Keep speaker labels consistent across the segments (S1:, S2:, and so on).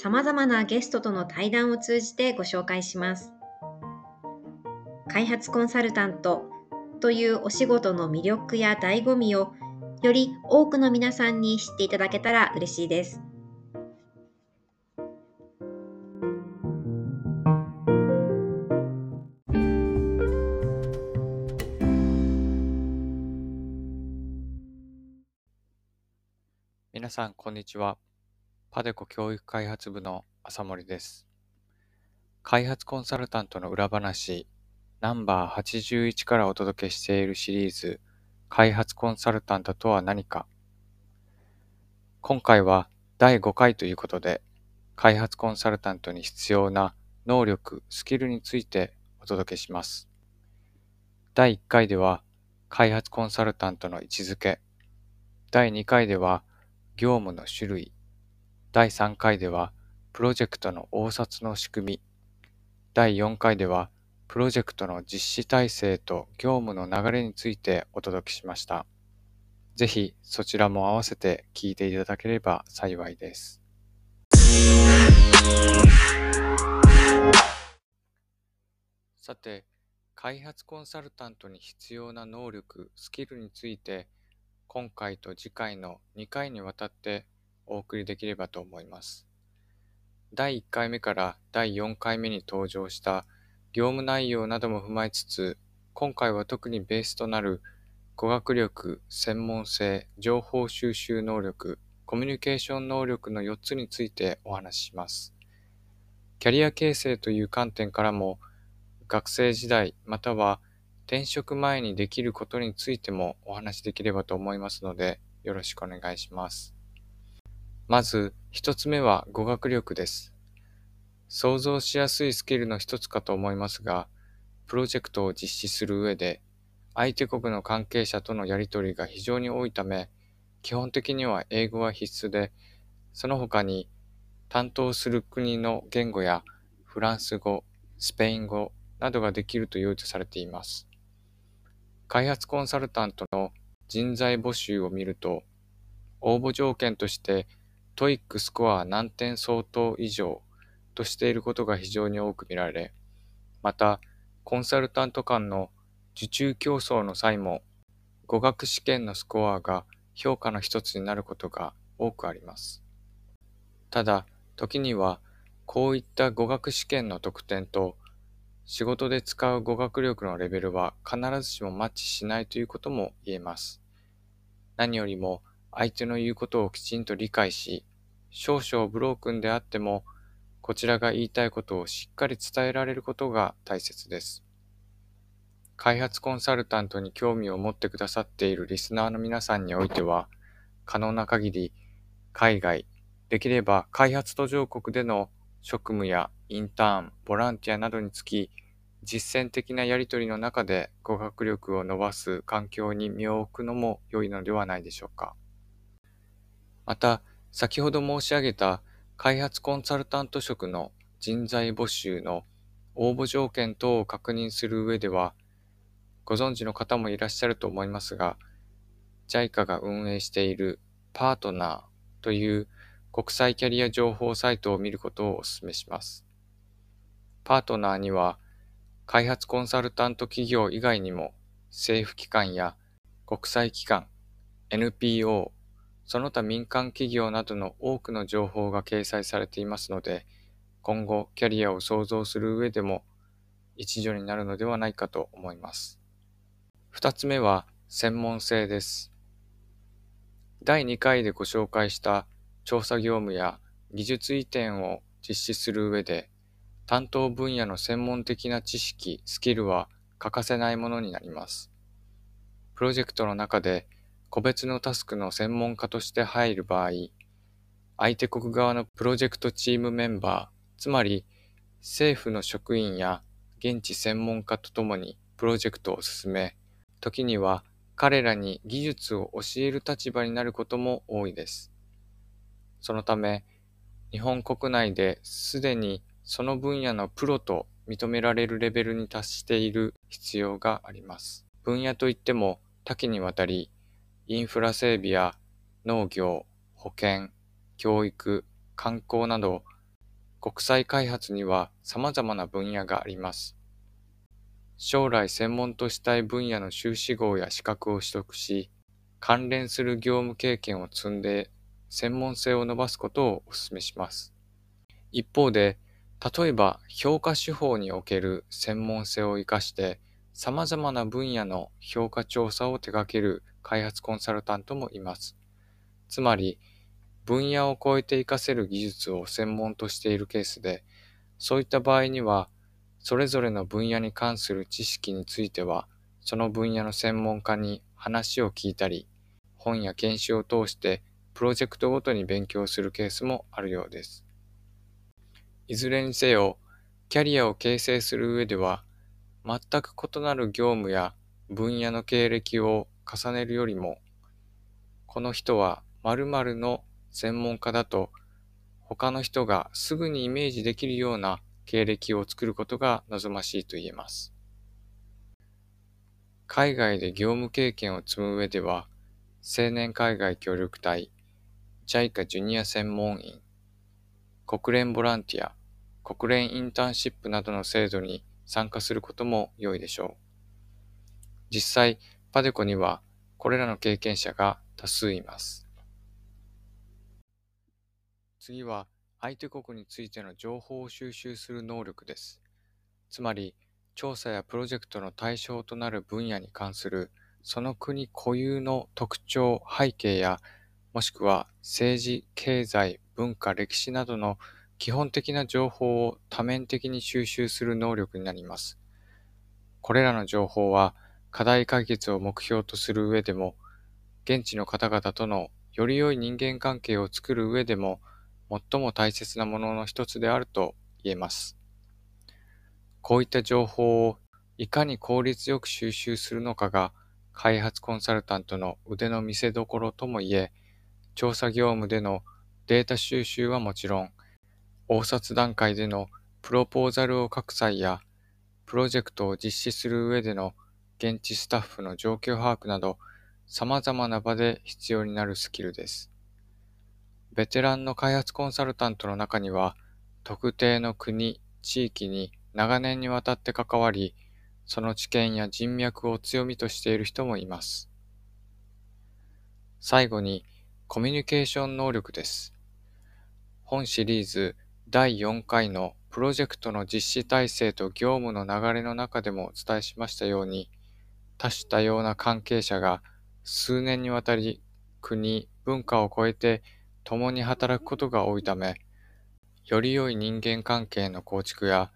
S1: 様々なゲストとの対談を通じてご紹介します。開発コンサルタントというお仕事の魅力や醍醐味をより多くの皆さんに知っていただけたら嬉しいです。
S2: 皆さん、こんにちは。パデコ教育開発部の浅森です。開発コンサルタントの裏話ナンバー81からお届けしているシリーズ開発コンサルタントとは何か今回は第5回ということで開発コンサルタントに必要な能力、スキルについてお届けします。第1回では開発コンサルタントの位置づけ、第2回では業務の種類、第3回では、プロジェクトの応札の仕組み。第4回では、プロジェクトの実施体制と業務の流れについてお届けしました。ぜひそちらも合わせて聞いていただければ幸いです。さて、開発コンサルタントに必要な能力、スキルについて、今回と次回の2回にわたってお送りできればと思います。第1回目から第4回目に登場した業務内容なども踏まえつつ、今回は特にベースとなる語学力、専門性、情報収集能力、コミュニケーション能力の4つについてお話しします。キャリア形成という観点からも、学生時代または転職前にできることについてもお話しできればと思いますので、よろしくお願いします。まず一つ目は語学力です。想像しやすいスキルの一つかと思いますが、プロジェクトを実施する上で、相手国の関係者とのやり取りが非常に多いため、基本的には英語は必須で、その他に担当する国の言語やフランス語、スペイン語などができると優とされています。開発コンサルタントの人材募集を見ると、応募条件として TOEIC スコア何点相当以上としていることが非常に多く見られ、また、コンサルタント間の受注競争の際も、語学試験のスコアが評価の一つになることが多くあります。ただ、時には、こういった語学試験の得点と、仕事で使う語学力のレベルは必ずしもマッチしないということも言えます。何よりも相手の言うことをきちんと理解し、少々ブロークンであっても、こちらが言いたいことをしっかり伝えられることが大切です。開発コンサルタントに興味を持ってくださっているリスナーの皆さんにおいては、可能な限り海外、できれば開発途上国での職務やインターン、ボランティアなどにつき、実践的なやり取りの中で語学力を伸ばす環境に身を置くのも良いのではないでしょうか。また、先ほど申し上げた開発コンサルタント職の人材募集の応募条件等を確認する上では、ご存知の方もいらっしゃると思いますが、JICA が運営しているパートナーという国際キャリア情報サイトを見ることをお勧めします。パートナーには、開発コンサルタント企業以外にも政府機関や国際機関、NPO、その他民間企業などの多くの情報が掲載されていますので、今後キャリアを創造する上でも一助になるのではないかと思います。二つ目は専門性です。第2回でご紹介した調査業務や技術移転を実施する上で担当分野の専門的な知識、スキルは欠かせないものになります。プロジェクトの中で個別のタスクの専門家として入る場合、相手国側のプロジェクトチームメンバー、つまり政府の職員や現地専門家とともにプロジェクトを進め、時には彼らに技術を教える立場になることも多いです。そのため、日本国内ですでにその分野のプロと認められるレベルに達している必要があります。分野といっても多岐にわたり、インフラ整備や農業、保健、教育、観光など、国際開発には様々な分野があります。将来専門としたい分野の修士号や資格を取得し、関連する業務経験を積んで専門性を伸ばすことをお勧めします。一方で、例えば評価手法における専門性を活かして様々な分野の評価調査を手掛ける開発コンサルタントもいます。つまり、分野を超えて活かせる技術を専門としているケースで、そういった場合にはそれぞれの分野に関する知識については、その分野の専門家に話を聞いたり、本や研修を通してプロジェクトごとに勉強するケースもあるようです。いずれにせよ、キャリアを形成する上では、全く異なる業務や分野の経歴を重ねるよりも、この人は〇〇の専門家だと、他の人がすぐにイメージできるような経歴を作ることが望ましいと言えます。海外で業務経験を積む上では、青年海外協力隊、JICA ジュニア専門員、国連ボランティア、国連インターンシップなどの制度に参加することも良いでしょう。実際、パデコにはこれらの経験者が多数います。次は相手国についての情報を収集する能力です。つまり、調査やプロジェクトの対象となる分野に関するその国固有の特徴、背景や、もしくは政治、経済、文化、歴史などの基本的な情報を多面的に収集する能力になります。これらの情報は課題解決を目標とする上でも、現地の方々とのより良い人間関係を作る上でも最も大切なものの一つであると言えます。こういった情報をいかに効率よく収集するのかが開発コンサルタントの腕の見せ所ともいえ、調査業務でのデータ収集はもちろん、応札段階でのプロポーザルを書く際や、プロジェクトを実施する上での現地スタッフの状況把握など、様々な場で必要になるスキルです。ベテランの開発コンサルタントの中には、特定の国、地域に長年にわたって関わり、その知見や人脈を強みとしている人もいます。最後に、コミュニケーション能力です。本シリーズ第4回のプロジェクトの実施体制と業務の流れの中でもお伝えしましたように、多種多様な関係者が数年にわたり国、文化を超えて共に働くことが多いため、より良い人間関係の構築や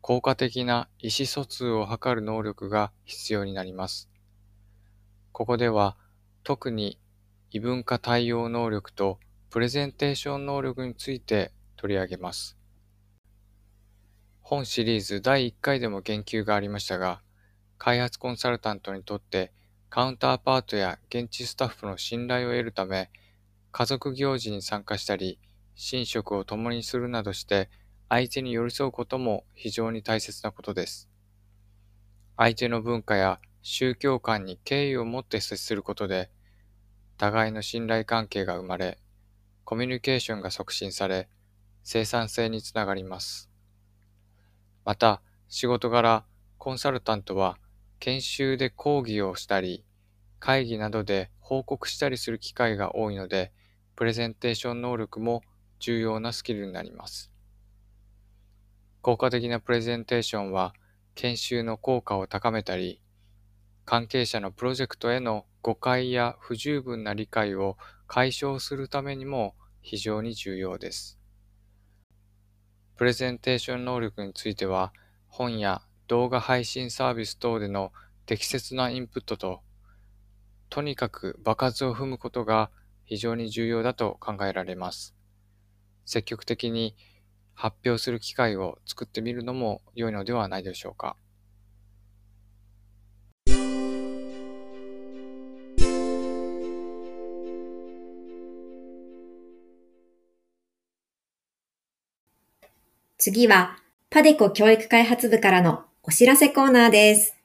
S2: 効果的な意思疎通を図る能力が必要になります。ここでは特に異文化対応能力とプレゼンテーション能力について取り上げます。本シリーズ第1回でも言及がありましたが、開発コンサルタントにとってカウンターパートや現地スタッフの信頼を得るため、家族行事に参加したり、寝食を共にするなどして相手に寄り添うことも非常に大切なことです。相手の文化や宗教観に敬意を持って接することで、互いの信頼関係が生まれ、コミュニケーションが促進され、生産性につながります。また、仕事柄、コンサルタントは研修で講義をしたり、会議などで報告したりする機会が多いので、プレゼンテーション能力も重要なスキルになります。効果的なプレゼンテーションは研修の効果を高めたり、関係者のプロジェクトへの誤解や不十分な理解を解消するためにも非常に重要です。プレゼンテーション能力については、本や動画配信サービス等での適切なインプットと、とにかく場数を踏むことが非常に重要だと考えられます。積極的に発表する機会を作ってみるのも良いのではないでしょうか。
S1: 次は、パデコ教育開発部からのお知らせコーナーです。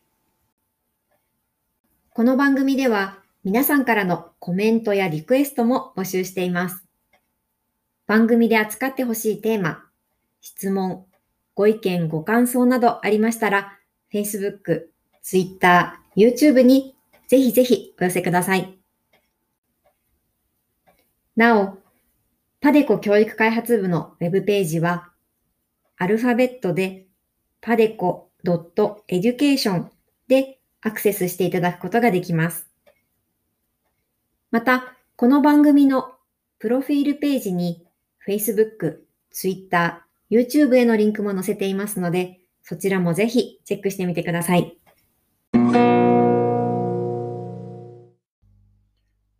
S1: この番組では皆さんからのコメントやリクエストも募集しています。番組で扱ってほしいテーマ、質問、ご意見、ご感想などありましたら、Facebook、Twitter、YouTube にぜひぜひお寄せください。なお、パデコ教育開発部のウェブページは、アルファベットで padeco.education でアクセスしていただくことができます。また、この番組のプロフィールページに Facebook、Twitter、YouTube へのリンクも載せていますので、そちらもぜひチェックしてみてください。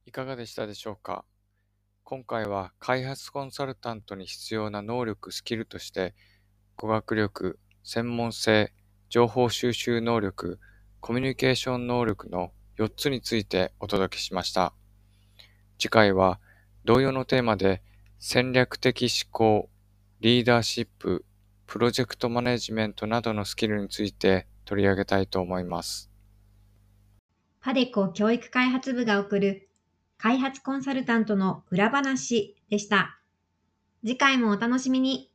S2: いかがでしたでしょうか？今回は開発コンサルタントに必要な能力、スキルとして語学力、専門性、情報収集能力、コミュニケーション能力の4つについてお届けしました。次回は同様のテーマで戦略的思考、リーダーシップ、プロジェクトマネジメントなどのスキルについて取り上げたいと思います。
S1: パデコ教育開発部が送る開発コンサルタントの裏話でした。次回もお楽しみに。